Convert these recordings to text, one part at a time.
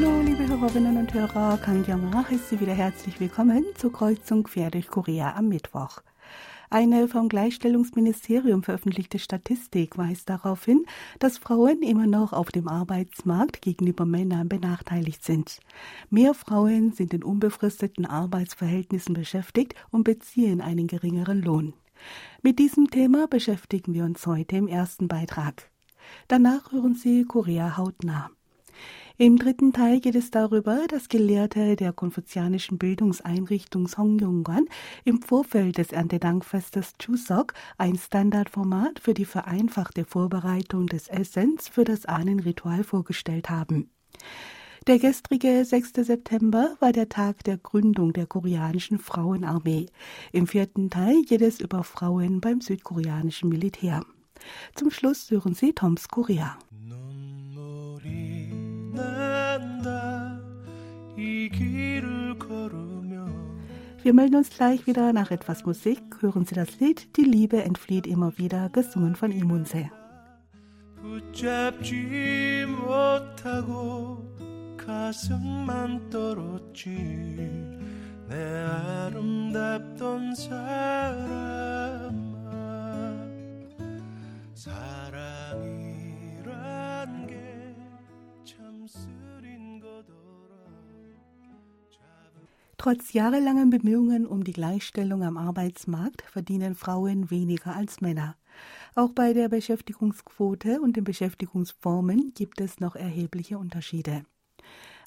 Hallo, liebe Hörerinnen und Hörer, Kang Kyung heißt Sie wieder herzlich willkommen zur Kreuzung quer durch Korea am Mittwoch. Eine vom Gleichstellungsministerium veröffentlichte Statistik weist darauf hin, dass Frauen immer noch auf dem Arbeitsmarkt gegenüber Männern benachteiligt sind. Mehr Frauen sind in unbefristeten Arbeitsverhältnissen beschäftigt und beziehen einen geringeren Lohn. Mit diesem Thema beschäftigen wir uns heute im ersten Beitrag. Danach hören Sie Korea hautnah. Im dritten Teil geht es darüber, dass Gelehrte der konfuzianischen Bildungseinrichtung Songyongwan im Vorfeld des Erntedankfestes Chuseok ein Standardformat für die vereinfachte Vorbereitung des Essens für das Ahnenritual vorgestellt haben. Der gestrige 6. September war der Tag der Gründung der koreanischen Frauenarmee. Im vierten Teil geht es über Frauen beim südkoreanischen Militär. Zum Schluss hören Sie Toms Korea. Wir melden uns gleich wieder nach etwas Musik. Hören Sie das Lied Die Liebe entflieht immer wieder, gesungen von Imunse. 붙잡지 못하고 가슴만 떨었지 내 아름답던 사람아 사랑 Trotz jahrelangen Bemühungen um die Gleichstellung am Arbeitsmarkt verdienen Frauen weniger als Männer. Auch bei der Beschäftigungsquote und den Beschäftigungsformen gibt es noch erhebliche Unterschiede.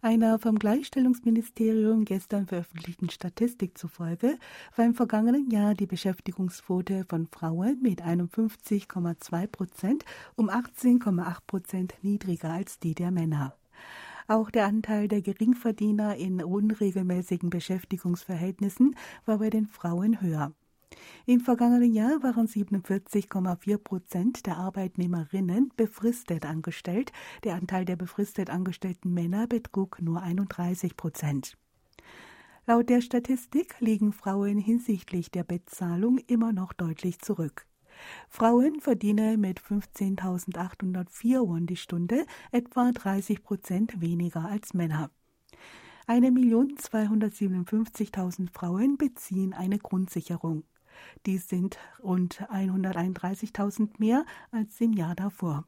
Einer vom Gleichstellungsministerium gestern veröffentlichten Statistik zufolge war im vergangenen Jahr die Beschäftigungsquote von Frauen mit 51,2 Prozent um 18,8 Prozent niedriger als die der Männer. Auch der Anteil der Geringverdiener in unregelmäßigen Beschäftigungsverhältnissen war bei den Frauen höher. Im vergangenen Jahr waren 47,4 Prozent der Arbeitnehmerinnen befristet angestellt. Der Anteil der befristet angestellten Männer betrug nur 31 Prozent. Laut der Statistik liegen Frauen hinsichtlich der Bezahlung immer noch deutlich zurück. Frauen verdienen mit 15.804 Won die Stunde etwa 30 Prozent weniger als Männer. 1.257.000 Frauen beziehen eine Grundsicherung. Dies sind rund 131.000 mehr als im Jahr davor.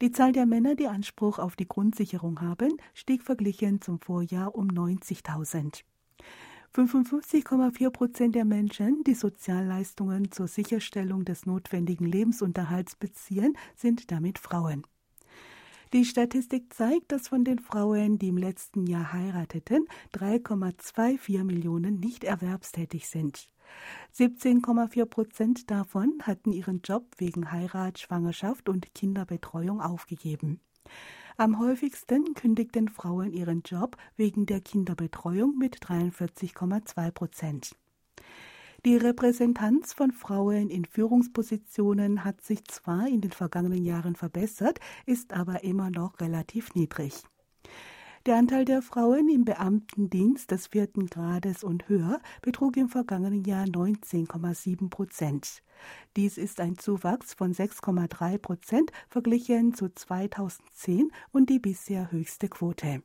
Die Zahl der Männer, die Anspruch auf die Grundsicherung haben, stieg verglichen zum Vorjahr um 90.000. 55,4 Prozent der Menschen, die Sozialleistungen zur Sicherstellung des notwendigen Lebensunterhalts beziehen, sind damit Frauen. Die Statistik zeigt, dass von den Frauen, die im letzten Jahr heirateten, 3,24 Millionen nicht erwerbstätig sind. 17,4 Prozent davon hatten ihren Job wegen Heirat, Schwangerschaft und Kinderbetreuung aufgegeben. Am häufigsten kündigten Frauen ihren Job wegen der Kinderbetreuung mit 43,2 Prozent. Die Repräsentanz von Frauen in Führungspositionen hat sich zwar in den vergangenen Jahren verbessert, ist aber immer noch relativ niedrig. Der Anteil der Frauen im Beamtendienst des vierten Grades und höher betrug im vergangenen Jahr 19,7 Prozent. Dies ist ein Zuwachs von 6,3 Prozent verglichen zu 2010 und die bisher höchste Quote.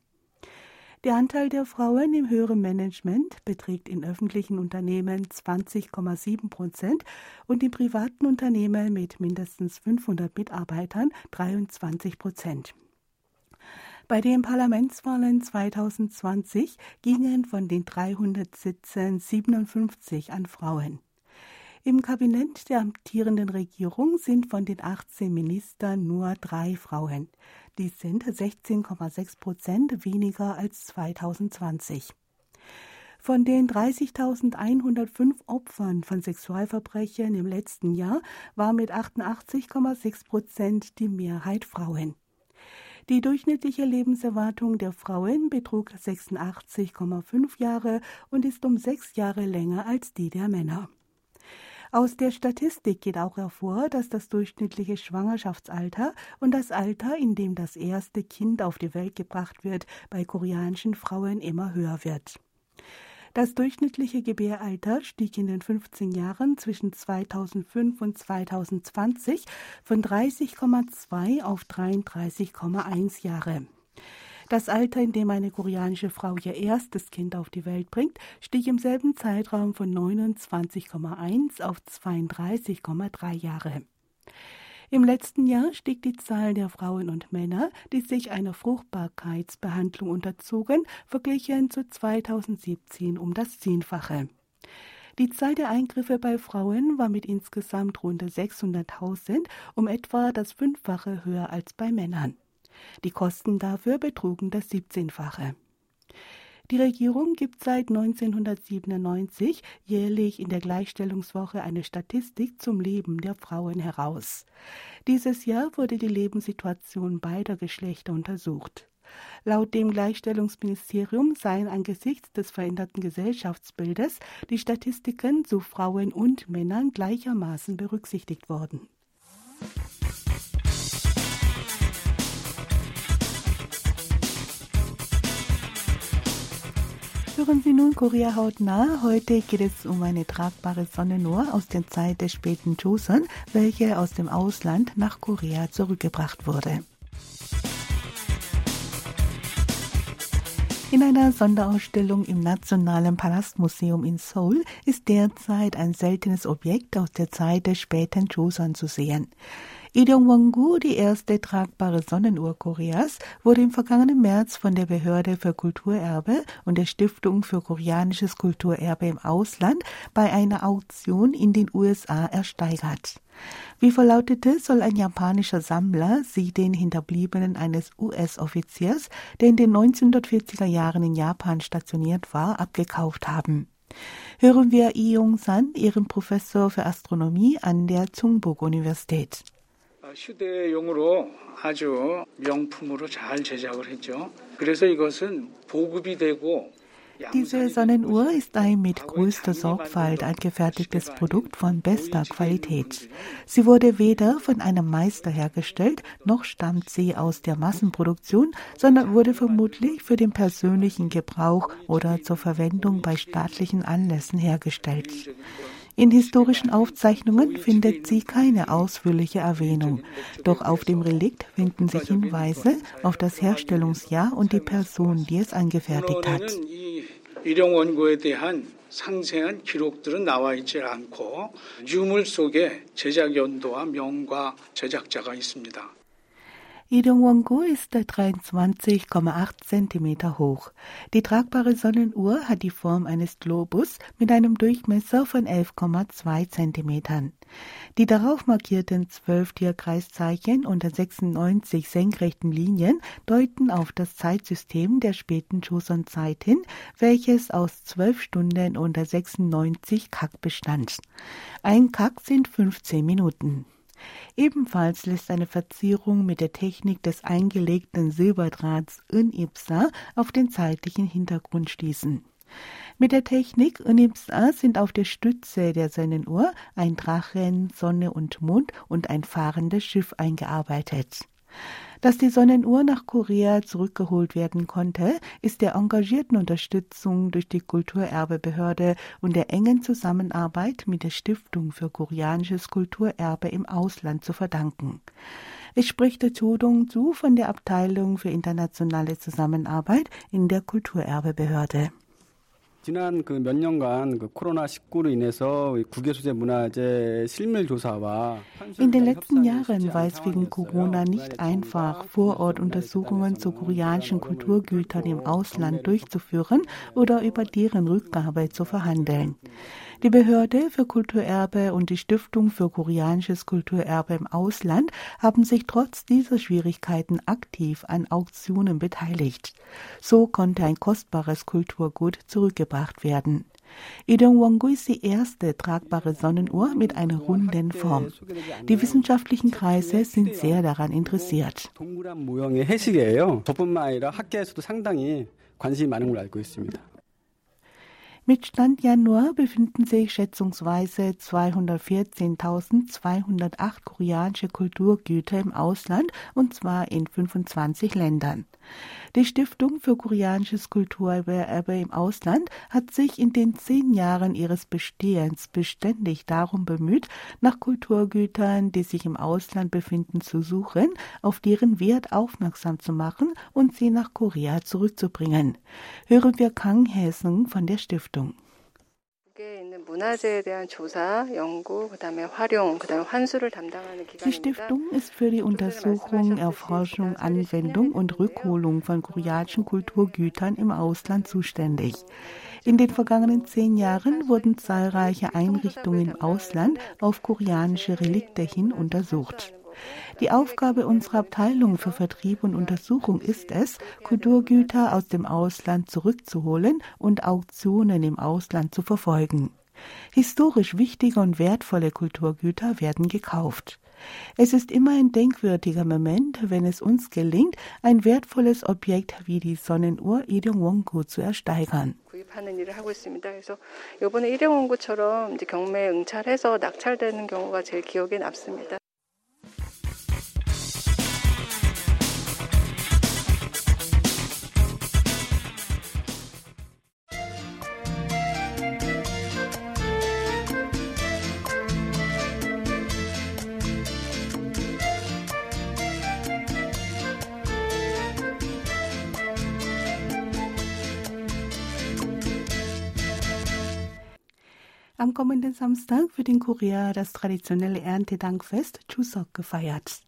Der Anteil der Frauen im höheren Management beträgt in öffentlichen Unternehmen 20,7 Prozent und in privaten Unternehmen mit mindestens 500 Mitarbeitern 23 Prozent. Bei den Parlamentswahlen 2020 gingen von den 300 Sitzen 57 an Frauen. Im Kabinett der amtierenden Regierung sind von den 18 Ministern nur drei Frauen. Dies sind 16,6 Prozent weniger als 2020. Von den 30.105 Opfern von Sexualverbrechen im letzten Jahr war mit 88,6 Prozent die Mehrheit Frauen. Die durchschnittliche Lebenserwartung der Frauen betrug 86,5 Jahre und ist um sechs Jahre länger als die der Männer. Aus der Statistik geht auch hervor, dass das durchschnittliche Schwangerschaftsalter und das Alter, in dem das erste Kind auf die Welt gebracht wird, bei koreanischen Frauen immer höher wird. Das durchschnittliche Gebäralter stieg in den 15 Jahren zwischen 2005 und 2020 von 30,2 auf 33,1 Jahre. Das Alter, in dem eine koreanische Frau ihr erstes Kind auf die Welt bringt, stieg im selben Zeitraum von 29,1 auf 32,3 Jahre. Im letzten Jahr stieg die Zahl der Frauen und Männer, die sich einer Fruchtbarkeitsbehandlung unterzogen, verglichen zu 2017 um das Zehnfache. Die Zahl der Eingriffe bei Frauen war mit insgesamt rund 600.000 um etwa das Fünffache höher als bei Männern. Die Kosten dafür betrugen das 17-fache. Die Regierung gibt seit 1997 jährlich in der Gleichstellungswoche eine Statistik zum Leben der Frauen heraus. Dieses Jahr wurde die Lebenssituation beider Geschlechter untersucht. Laut dem Gleichstellungsministerium seien angesichts des veränderten Gesellschaftsbildes die Statistiken zu Frauen und Männern gleichermaßen berücksichtigt worden. Hören Sie nun Korea hautnah. Heute geht es um eine tragbare Sonnenuhr aus der Zeit des späten Joseon, welche aus dem Ausland nach Korea zurückgebracht wurde. In einer Sonderausstellung im Nationalen Palastmuseum in Seoul ist derzeit ein seltenes Objekt aus der Zeit des späten Joseon zu sehen. Idong-Wongu, die erste tragbare Sonnenuhr Koreas, wurde im vergangenen März von der Behörde für Kulturerbe und der Stiftung für koreanisches Kulturerbe im Ausland bei einer Auktion in den USA ersteigert. Wie verlautete, soll ein japanischer Sammler sie den Hinterbliebenen eines US-Offiziers, der in den 1940er Jahren in Japan stationiert war, abgekauft haben. Hören wir Lee Yong-san, ihren Professor für Astronomie an der Tsungbuk-Universität. 휴대용으로 아주 명품으로 잘 제작을 했죠. 그래서 이것은 보급이 되고 diese Sonnenuhr ist ein mit größter Sorgfalt angefertigtes Produkt von bester Qualität. Sie wurde weder von einem Meister hergestellt, noch stammt sie aus der Massenproduktion, sondern wurde vermutlich für den persönlichen Gebrauch oder zur Verwendung bei staatlichen Anlässen hergestellt. In historischen Aufzeichnungen findet sie keine ausführliche Erwähnung, doch auf dem Relikt finden sich Hinweise auf das Herstellungsjahr und die Person, die es angefertigt hat. 상세한 기록들은 나와 있지 않고 유물 속에 제작 연도와 명과 제작자가 있습니다. Idongwongu ist 23,8 cm hoch. Die tragbare Sonnenuhr hat die Form eines Globus mit einem Durchmesser von 11,2 cm. Die darauf markierten zwölf Tierkreiszeichen unter 96 senkrechten Linien deuten auf das Zeitsystem der späten Joseon-Zeit hin, welches aus zwölf Stunden unter 96 Kak bestand. Ein Kak sind 15 Minuten. Ebenfalls lässt eine Verzierung mit der Technik des eingelegten Silberdrahts Unipsa auf den zeitlichen Hintergrund schließen. Mit der Technik Unipsa sind auf der Stütze der Sonnenuhr ein Drachen, Sonne und Mond und ein fahrendes Schiff eingearbeitet. Dass die Sonnenuhr nach Korea zurückgeholt werden konnte, ist der engagierten Unterstützung durch die Kulturerbebehörde und der engen Zusammenarbeit mit der Stiftung für koreanisches Kulturerbe im Ausland zu verdanken. Es spricht der Tudong zu von der Abteilung für internationale Zusammenarbeit in der Kulturerbebehörde. 지난 그몇 년간 그 코로나 19로 인해서 국외 소재 문화재 실밀 조사와 In den letzten Jahren war es wegen Corona nicht einfach, Vorortuntersuchungen zu koreanischen Kulturgütern im Ausland durchzuführen oder über deren Rückgabe zu verhandeln. Die Behörde für Kulturerbe und die Stiftung für koreanisches Kulturerbe im Ausland haben sich trotz dieser Schwierigkeiten aktiv an Auktionen beteiligt. So konnte ein kostbares Kulturgut zurückgebracht werden. Idong Wongu ist die erste tragbare Sonnenuhr mit einer runden Form. Die wissenschaftlichen Kreise sind sehr daran interessiert. Mit Stand Januar befinden sich schätzungsweise 214.208 koreanische Kulturgüter im Ausland und zwar in 25 Ländern. Die Stiftung für koreanisches Kulturerbe im Ausland hat sich in den zehn Jahren ihres Bestehens beständig darum bemüht, nach Kulturgütern, die sich im Ausland befinden, zu suchen, auf deren Wert aufmerksam zu machen und sie nach Korea zurückzubringen. Hören wir Kang Hesung von der Stiftung. Die Stiftung ist für die Untersuchung, Erforschung, Anwendung und Rückholung von koreanischen Kulturgütern im Ausland zuständig. In den vergangenen zehn Jahren wurden zahlreiche Einrichtungen im Ausland auf koreanische Relikte hin untersucht. Die Aufgabe unserer Abteilung für Vertrieb und Untersuchung ist es, Kulturgüter aus dem Ausland zurückzuholen und Auktionen im Ausland zu verfolgen. Historisch wichtige und wertvolle Kulturgüter werden gekauft. Es ist immer ein denkwürdiger Moment, wenn es uns gelingt, ein wertvolles Objekt wie die Sonnenuhr Ilewongu zu ersteigern. 구입하는 일을 하고 있습니다. 그래서 이번에 일회원구처럼 이제 경매에 응찰해서 낙찰되는 경우가 제일 기억에 남습니다. Am kommenden Samstag wird in Korea das traditionelle Erntedankfest Chuseok gefeiert.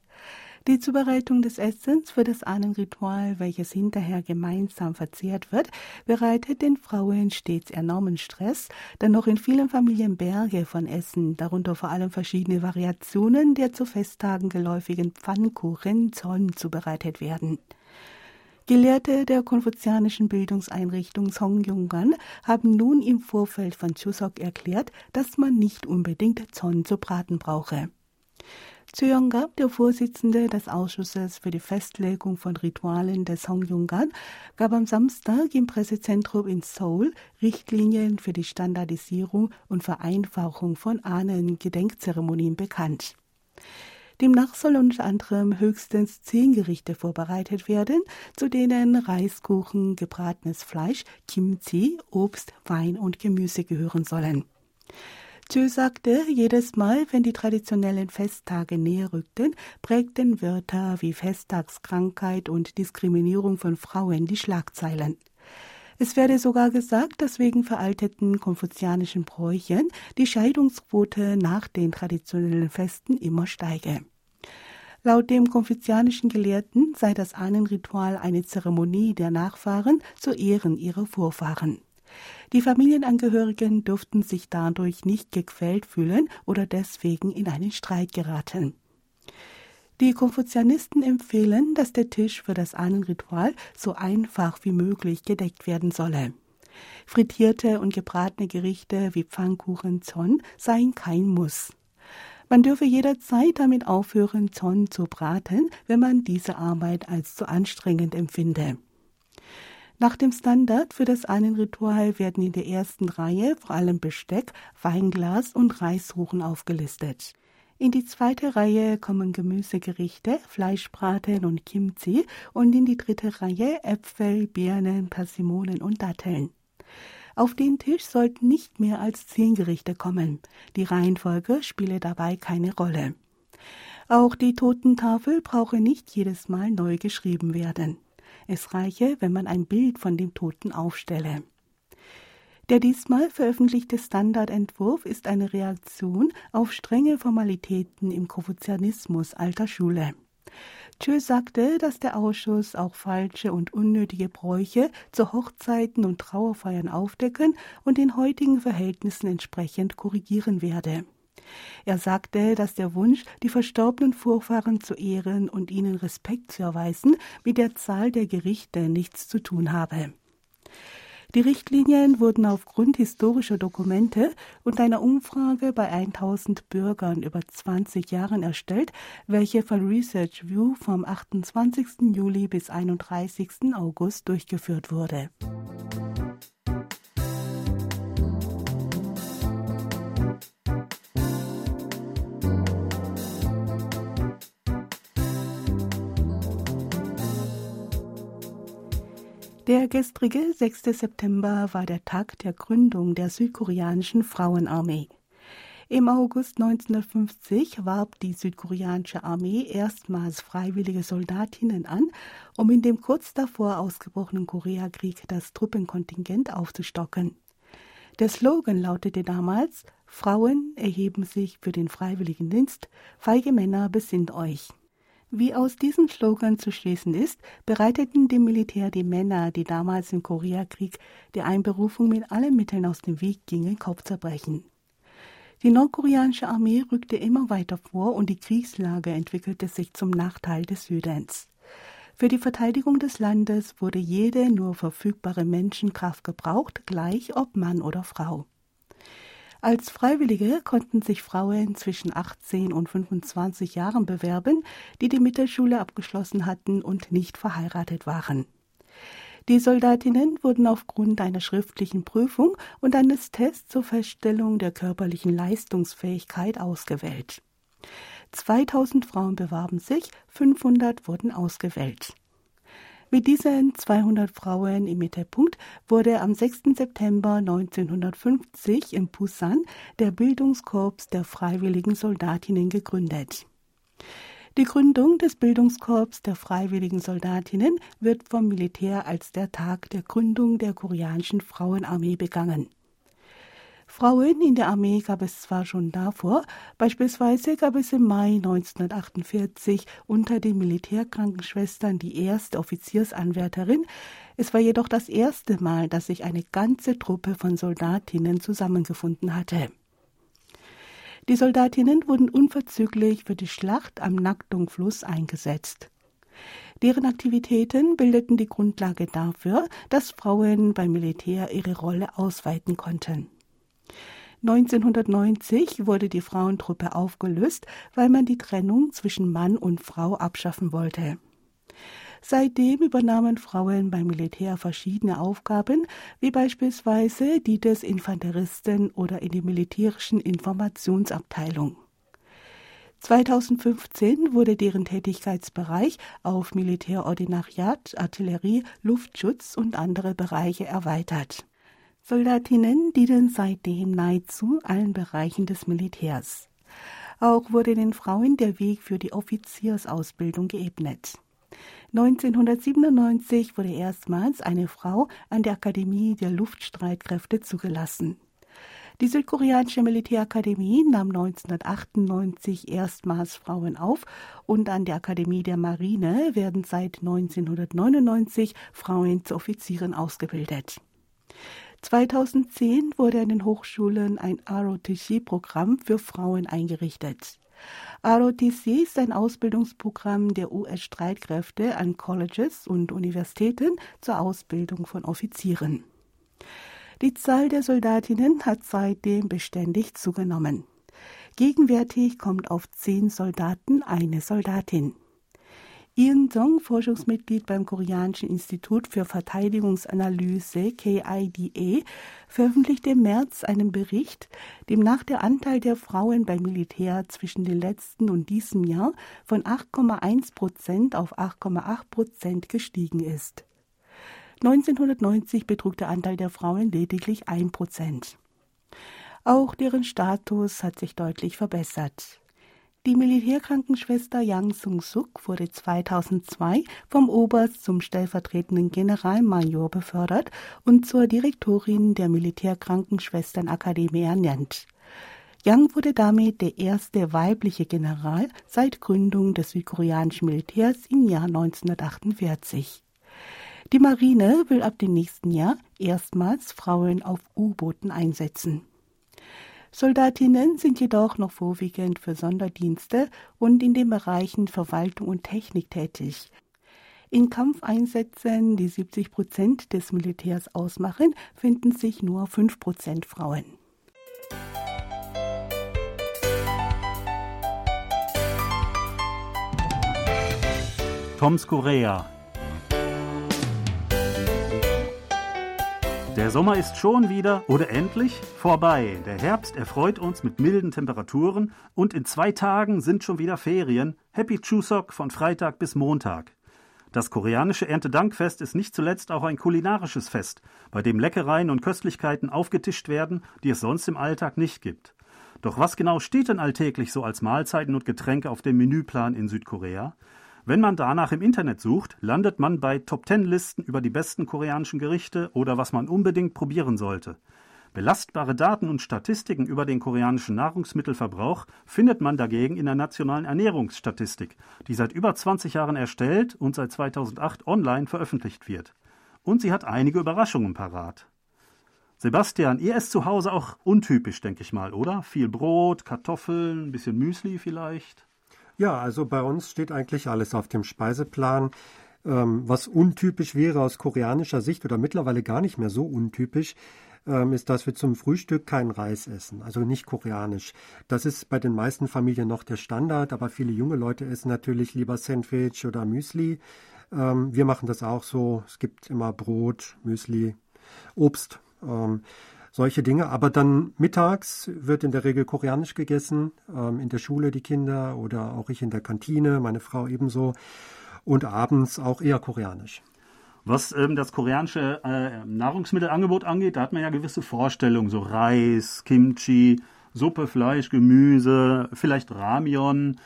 Die Zubereitung des Essens für das Ahnenritual, welches hinterher gemeinsam verzehrt wird, bereitet den Frauen stets enormen Stress, da noch in vielen Familien Berge von Essen, darunter vor allem verschiedene Variationen der zu Festtagen geläufigen Pfannkuchen, Zorn zubereitet werden. Gelehrte der konfuzianischen Bildungseinrichtung Songyungan haben nun im Vorfeld von Chuseok erklärt, dass man nicht unbedingt Zorn zu braten brauche. Zuyongab, der Vorsitzende des Ausschusses für die Festlegung von Ritualen des Songyungan, gab am Samstag im Pressezentrum in Seoul Richtlinien für die Standardisierung und Vereinfachung von Ahnen-Gedenkzeremonien bekannt. Demnach sollen unter anderem höchstens zehn Gerichte vorbereitet werden, zu denen Reiskuchen, gebratenes Fleisch, Kimchi, Obst, Wein und Gemüse gehören sollen. Chö sagte, jedes Mal, wenn die traditionellen Festtage näher rückten, prägten Wörter wie Festtagskrankheit und Diskriminierung von Frauen die Schlagzeilen. Es werde sogar gesagt, dass wegen veralteten konfuzianischen Bräuchen die Scheidungsquote nach den traditionellen Festen immer steige. Laut dem konfuzianischen Gelehrten sei das Ahnenritual eine Zeremonie der Nachfahren zu Ehren ihrer Vorfahren. Die Familienangehörigen durften sich dadurch nicht gequält fühlen oder deswegen in einen Streit geraten. Die Konfuzianisten empfehlen, dass der Tisch für das Ahnenritual so einfach wie möglich gedeckt werden solle. Frittierte und gebratene Gerichte wie Pfannkuchen, Zon seien kein Muss. Man dürfe jederzeit damit aufhören, Zorn zu braten, wenn man diese Arbeit als zu anstrengend empfinde. Nach dem Standard für das Ahnenritual werden in der ersten Reihe vor allem Besteck, Weinglas und Reisruchen aufgelistet. In die zweite Reihe kommen Gemüsegerichte, Fleischbraten und Kimchi und in die dritte Reihe Äpfel, Birnen, Persimonen und Datteln. Auf den Tisch sollten nicht mehr als zehn Gerichte kommen. Die Reihenfolge spiele dabei keine Rolle. Auch die Totentafel brauche nicht jedes Mal neu geschrieben werden. Es reiche, wenn man ein Bild von dem Toten aufstelle. Der diesmal veröffentlichte Standardentwurf ist eine Reaktion auf strenge Formalitäten im Konfuzianismus alter Schule. Tschö sagte, dass der Ausschuss auch falsche und unnötige Bräuche zu Hochzeiten und Trauerfeiern aufdecken und den heutigen Verhältnissen entsprechend korrigieren werde. Er sagte, dass der Wunsch, die verstorbenen Vorfahren zu ehren und ihnen Respekt zu erweisen, mit der Zahl der Gerichte nichts zu tun habe. Die Richtlinien wurden aufgrund historischer Dokumente und einer Umfrage bei 1000 Bürgern über 20 Jahren erstellt, welche von Research View vom 28. Juli bis 31. August durchgeführt wurde. Der gestrige 6. September war der Tag der Gründung der südkoreanischen Frauenarmee. Im August 1950 warb die südkoreanische Armee erstmals freiwillige Soldatinnen an, um in dem kurz davor ausgebrochenen Koreakrieg das Truppenkontingent aufzustocken. Der Slogan lautete damals Frauen erheben sich für den freiwilligen Dienst, feige Männer besinnt euch. Wie aus diesem Slogan zu schließen ist, bereiteten dem Militär die Männer, die damals im Koreakrieg der Einberufung mit allen Mitteln aus dem Weg gingen, Kopfzerbrechen. Die nordkoreanische Armee rückte immer weiter vor und die Kriegslage entwickelte sich zum Nachteil des Südens. Für die Verteidigung des Landes wurde jede nur verfügbare Menschenkraft gebraucht, gleich ob Mann oder Frau. Als Freiwillige konnten sich Frauen zwischen 18 und 25 Jahren bewerben, die die Mittelschule abgeschlossen hatten und nicht verheiratet waren. Die Soldatinnen wurden aufgrund einer schriftlichen Prüfung und eines Tests zur Feststellung der körperlichen Leistungsfähigkeit ausgewählt. 2000 Frauen bewarben sich, 500 wurden ausgewählt. Mit diesen 200 Frauen im Mittelpunkt wurde am 6. September 1950 in Busan der Bildungskorps der Freiwilligen Soldatinnen gegründet. Die Gründung des Bildungskorps der Freiwilligen Soldatinnen wird vom Militär als der Tag der Gründung der koreanischen Frauenarmee begangen. Frauen in der Armee gab es zwar schon davor, beispielsweise gab es im Mai 1948 unter den Militärkrankenschwestern die erste Offiziersanwärterin, es war jedoch das erste Mal, dass sich eine ganze Truppe von Soldatinnen zusammengefunden hatte. Die Soldatinnen wurden unverzüglich für die Schlacht am Nakdong-Fluss eingesetzt. Deren Aktivitäten bildeten die Grundlage dafür, dass Frauen beim Militär ihre Rolle ausweiten konnten. 1990 wurde die Frauentruppe aufgelöst, weil man die Trennung zwischen Mann und Frau abschaffen wollte. Seitdem übernahmen Frauen beim Militär verschiedene Aufgaben, wie beispielsweise die des Infanteristen oder in der militärischen Informationsabteilung. 2015 wurde deren Tätigkeitsbereich auf Militärordinariat, Artillerie, Luftschutz und andere Bereiche erweitert. Soldatinnen dienen seitdem nahezu allen Bereichen des Militärs. Auch wurde den Frauen der Weg für die Offiziersausbildung geebnet. 1997 wurde erstmals eine Frau an der Akademie der Luftstreitkräfte zugelassen. Die südkoreanische Militärakademie nahm 1998 erstmals Frauen auf und an der Akademie der Marine werden seit 1999 Frauen zu Offizieren ausgebildet. 2010 wurde an den Hochschulen ein ROTC-Programm für Frauen eingerichtet. ROTC ist ein Ausbildungsprogramm der US-Streitkräfte an Colleges und Universitäten zur Ausbildung von Offizieren. Die Zahl der Soldatinnen hat seitdem beständig zugenommen. Gegenwärtig kommt auf zehn Soldaten eine Soldatin. Ian Song, Forschungsmitglied beim Koreanischen Institut für Verteidigungsanalyse KIDA, veröffentlichte im März einen Bericht, demnach der Anteil der Frauen beim Militär zwischen dem letzten und diesem Jahr von 8,1 Prozent auf 8,8 Prozent gestiegen ist. 1990 betrug der Anteil der Frauen lediglich 1 Prozent. Auch deren Status hat sich deutlich verbessert. Die Militärkrankenschwester Yang Sung-suk wurde 2002 vom Oberst zum stellvertretenden Generalmajor befördert und zur Direktorin der Militärkrankenschwesternakademie ernannt. Yang wurde damit der erste weibliche General seit Gründung des südkoreanischen Militärs im Jahr 1948. Die Marine will ab dem nächsten Jahr erstmals Frauen auf U-Booten einsetzen. Soldatinnen sind jedoch noch vorwiegend für Sonderdienste und in den Bereichen Verwaltung und Technik tätig. In Kampfeinsätzen, die 70 Prozent des Militärs ausmachen, finden sich nur 5 Prozent Frauen. Toms Korea Der Sommer ist schon wieder oder endlich vorbei. Der Herbst erfreut uns mit milden Temperaturen und in zwei Tagen sind schon wieder Ferien. Happy Chuseok von Freitag bis Montag. Das koreanische Erntedankfest ist nicht zuletzt auch ein kulinarisches Fest, bei dem Leckereien und Köstlichkeiten aufgetischt werden, die es sonst im Alltag nicht gibt. Doch was genau steht denn alltäglich so als Mahlzeiten und Getränke auf dem Menüplan in Südkorea? Wenn man danach im Internet sucht, landet man bei Top-10-Listen über die besten koreanischen Gerichte oder was man unbedingt probieren sollte. Belastbare Daten und Statistiken über den koreanischen Nahrungsmittelverbrauch findet man dagegen in der nationalen Ernährungsstatistik, die seit über 20 Jahren erstellt und seit 2008 online veröffentlicht wird. Und sie hat einige Überraschungen parat. Sebastian, ihr esst zu Hause auch untypisch, denke ich mal, oder? Viel Brot, Kartoffeln, ein bisschen Müsli vielleicht? Ja, also bei uns steht eigentlich alles auf dem Speiseplan. Ähm, was untypisch wäre aus koreanischer Sicht oder mittlerweile gar nicht mehr so untypisch, ähm, ist, dass wir zum Frühstück keinen Reis essen, also nicht koreanisch. Das ist bei den meisten Familien noch der Standard, aber viele junge Leute essen natürlich lieber Sandwich oder Müsli. Ähm, wir machen das auch so. Es gibt immer Brot, Müsli, Obst. Solche Dinge. Aber dann mittags wird in der Regel koreanisch gegessen, ähm, in der Schule die Kinder oder auch ich in der Kantine, meine Frau ebenso. Und abends auch eher koreanisch. Was ähm, das koreanische äh, Nahrungsmittelangebot angeht, da hat man ja gewisse Vorstellungen, so Reis, Kimchi, Suppe, Fleisch, Gemüse, vielleicht Ramion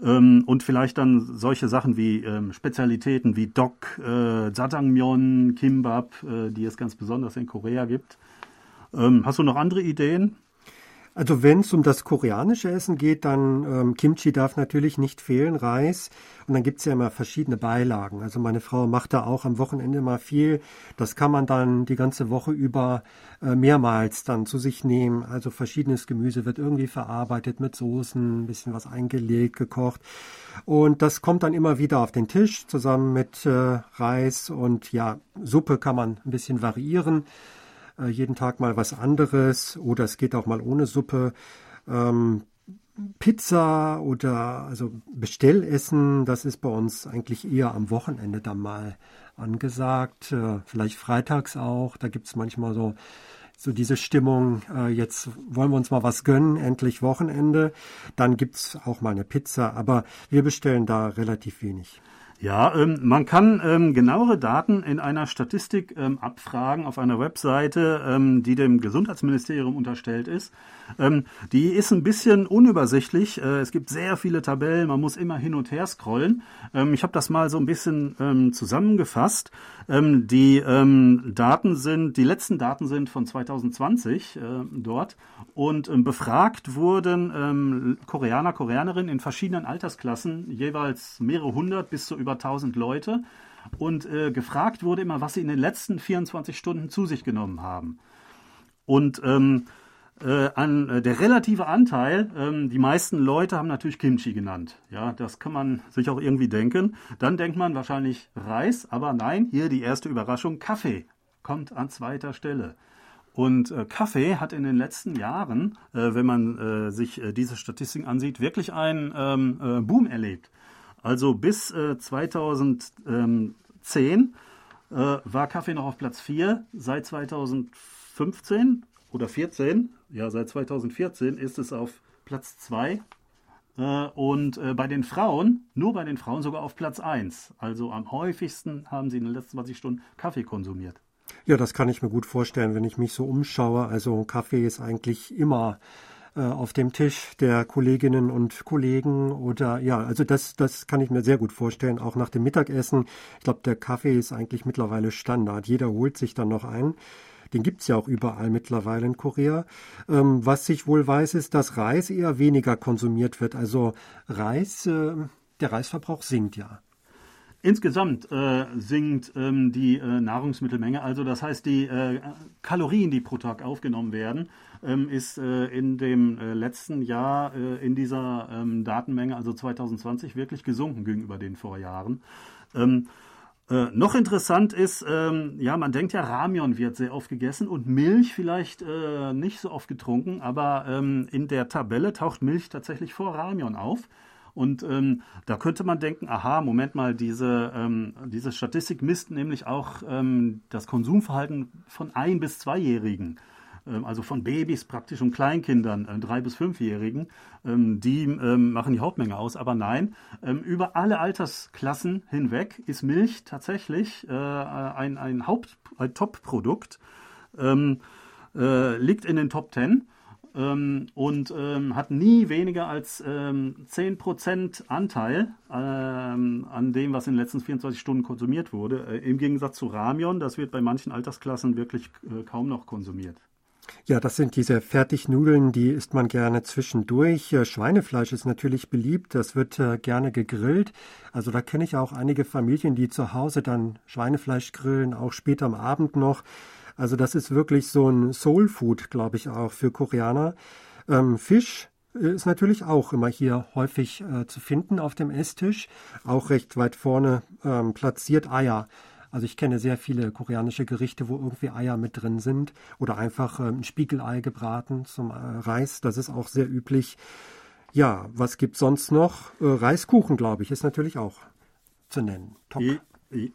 ähm, und vielleicht dann solche Sachen wie ähm, Spezialitäten wie Dok, äh, Jajangmyeon, Kimbap, äh, die es ganz besonders in Korea gibt. Ähm, hast du noch andere Ideen? Also wenn es um das koreanische Essen geht, dann ähm, Kimchi darf natürlich nicht fehlen, Reis. Und dann gibt's ja immer verschiedene Beilagen. Also meine Frau macht da auch am Wochenende mal viel. Das kann man dann die ganze Woche über äh, mehrmals dann zu sich nehmen. Also verschiedenes Gemüse wird irgendwie verarbeitet mit Soßen, ein bisschen was eingelegt, gekocht. Und das kommt dann immer wieder auf den Tisch zusammen mit äh, Reis und ja, Suppe kann man ein bisschen variieren. Äh, jeden Tag mal was anderes oder es geht auch mal ohne Suppe. Ähm, Pizza oder also Bestellessen, das ist bei uns eigentlich eher am Wochenende dann mal angesagt. Äh, vielleicht freitags auch. Da gibt es manchmal so, so diese Stimmung, äh, jetzt wollen wir uns mal was gönnen, endlich Wochenende. Dann gibt es auch mal eine Pizza, aber wir bestellen da relativ wenig. Ja, ähm, man kann ähm, genauere Daten in einer Statistik ähm, abfragen auf einer Webseite, ähm, die dem Gesundheitsministerium unterstellt ist. Ähm, die ist ein bisschen unübersichtlich. Äh, es gibt sehr viele Tabellen, man muss immer hin und her scrollen. Ähm, ich habe das mal so ein bisschen zusammengefasst. Die Daten sind, die letzten Daten sind von 2020 äh, dort und befragt wurden Koreaner, Koreanerinnen in verschiedenen Altersklassen, jeweils mehrere hundert bis zu über 1000 Leute. Und äh, gefragt wurde immer, was sie in den letzten 24 Stunden zu sich genommen haben. Und ähm, äh, an äh, der relative Anteil, ähm, die meisten Leute haben natürlich Kimchi genannt. Ja, das kann man sich auch irgendwie denken. Dann denkt man wahrscheinlich Reis, aber nein, hier die erste Überraschung, Kaffee kommt an zweiter Stelle. Und äh, Kaffee hat in den letzten Jahren, äh, wenn man äh, sich äh, diese Statistiken ansieht, wirklich einen ähm, äh, Boom erlebt. Also bis äh, 2010 äh, war Kaffee noch auf Platz 4. Seit 2015 oder 14, ja seit 2014 ist es auf Platz 2. Äh, und äh, bei den Frauen, nur bei den Frauen sogar auf Platz 1. Also am häufigsten haben sie in den letzten 20 Stunden Kaffee konsumiert. Ja, das kann ich mir gut vorstellen, wenn ich mich so umschaue. Also Kaffee ist eigentlich immer auf dem Tisch der Kolleginnen und Kollegen oder ja, also das, das kann ich mir sehr gut vorstellen, auch nach dem Mittagessen. Ich glaube, der Kaffee ist eigentlich mittlerweile Standard. Jeder holt sich dann noch ein. Den gibt's ja auch überall mittlerweile in Korea. Ähm, was ich wohl weiß, ist, dass Reis eher weniger konsumiert wird. Also Reis, äh, der Reisverbrauch sinkt ja. Insgesamt äh, sinkt ähm, die äh, Nahrungsmittelmenge, also das heißt die äh, Kalorien, die pro Tag aufgenommen werden, ähm, ist äh, in dem äh, letzten Jahr äh, in dieser ähm, Datenmenge, also 2020, wirklich gesunken gegenüber den Vorjahren. Ähm, äh, noch interessant ist, ähm, ja, man denkt ja, Ramion wird sehr oft gegessen und Milch vielleicht äh, nicht so oft getrunken, aber ähm, in der Tabelle taucht Milch tatsächlich vor Ramion auf. Und ähm, da könnte man denken, aha, Moment mal, diese, ähm, diese Statistik misst nämlich auch ähm, das Konsumverhalten von ein- bis zweijährigen. ähm, also von Babys praktisch und Kleinkindern, äh, drei bis fünfjährigen, ähm, die ähm, machen die Hauptmenge aus. Aber nein, über alle Altersklassen hinweg ist Milch tatsächlich äh, ein, ein ein Top-Produkt, liegt in den Top Ten ähm, und ähm, hat nie weniger als ähm, 10% Anteil ähm, an dem, was in den letzten 24 Stunden konsumiert wurde. Äh, Im Gegensatz zu Ramion, das wird bei manchen Altersklassen wirklich äh, kaum noch konsumiert. Ja, das sind diese Fertignudeln, die isst man gerne zwischendurch. Äh, Schweinefleisch ist natürlich beliebt, das wird äh, gerne gegrillt. Also da kenne ich auch einige Familien, die zu Hause dann Schweinefleisch grillen, auch später am Abend noch. Also das ist wirklich so ein Soul Food, glaube ich, auch für Koreaner. Ähm, Fisch ist natürlich auch immer hier häufig äh, zu finden auf dem Esstisch, auch recht weit vorne ähm, platziert Eier. Also ich kenne sehr viele koreanische Gerichte, wo irgendwie Eier mit drin sind oder einfach ähm, ein Spiegelei gebraten zum äh, Reis. Das ist auch sehr üblich. Ja, was gibt sonst noch? Äh, Reiskuchen, glaube ich, ist natürlich auch zu nennen. Top.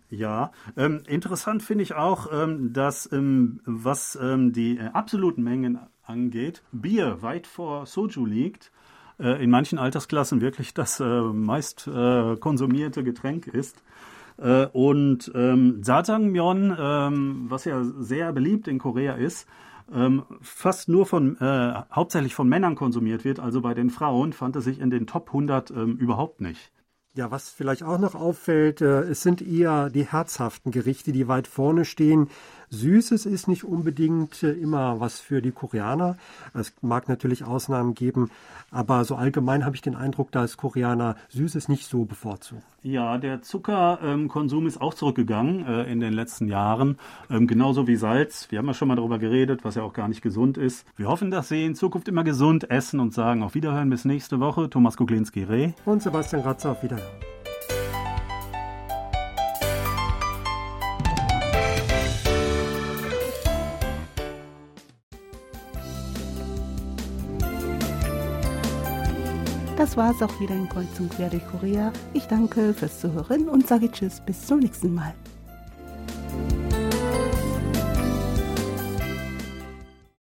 Ja, ähm, interessant finde ich auch, ähm, dass ähm, was ähm, die äh, absoluten Mengen angeht, Bier weit vor Soju liegt. Äh, in manchen Altersklassen wirklich das äh, meist äh, konsumierte Getränk ist. Äh, und ähm, Jajangmyeon, ähm, was ja sehr beliebt in Korea ist, fast nur von, hauptsächlich von Männern konsumiert wird, also bei den Frauen fand es sich in den Top 100 überhaupt nicht. Ja, was vielleicht auch noch auffällt, äh, es sind eher die herzhaften Gerichte, die weit vorne stehen. Süßes ist nicht unbedingt äh, immer was für die Koreaner. Es mag natürlich Ausnahmen geben, aber so allgemein habe ich den Eindruck, dass Koreaner Süßes nicht so bevorzugen. Ja, der Zuckerkonsum ist auch zurückgegangen äh, in den letzten Jahren, ähm, genauso wie Salz. Wir haben ja schon mal darüber geredet, was ja auch gar nicht gesund ist. Wir hoffen, dass Sie in Zukunft immer gesund essen und sagen auf Wiederhören bis nächste Woche. Thomas Kuglinski-Reh und Sebastian Ratzer auf Wiederhören. War es auch wieder in Kreuz und Quer durch Korea. Ich danke fürs Zuhören und sage Tschüss bis zum nächsten Mal.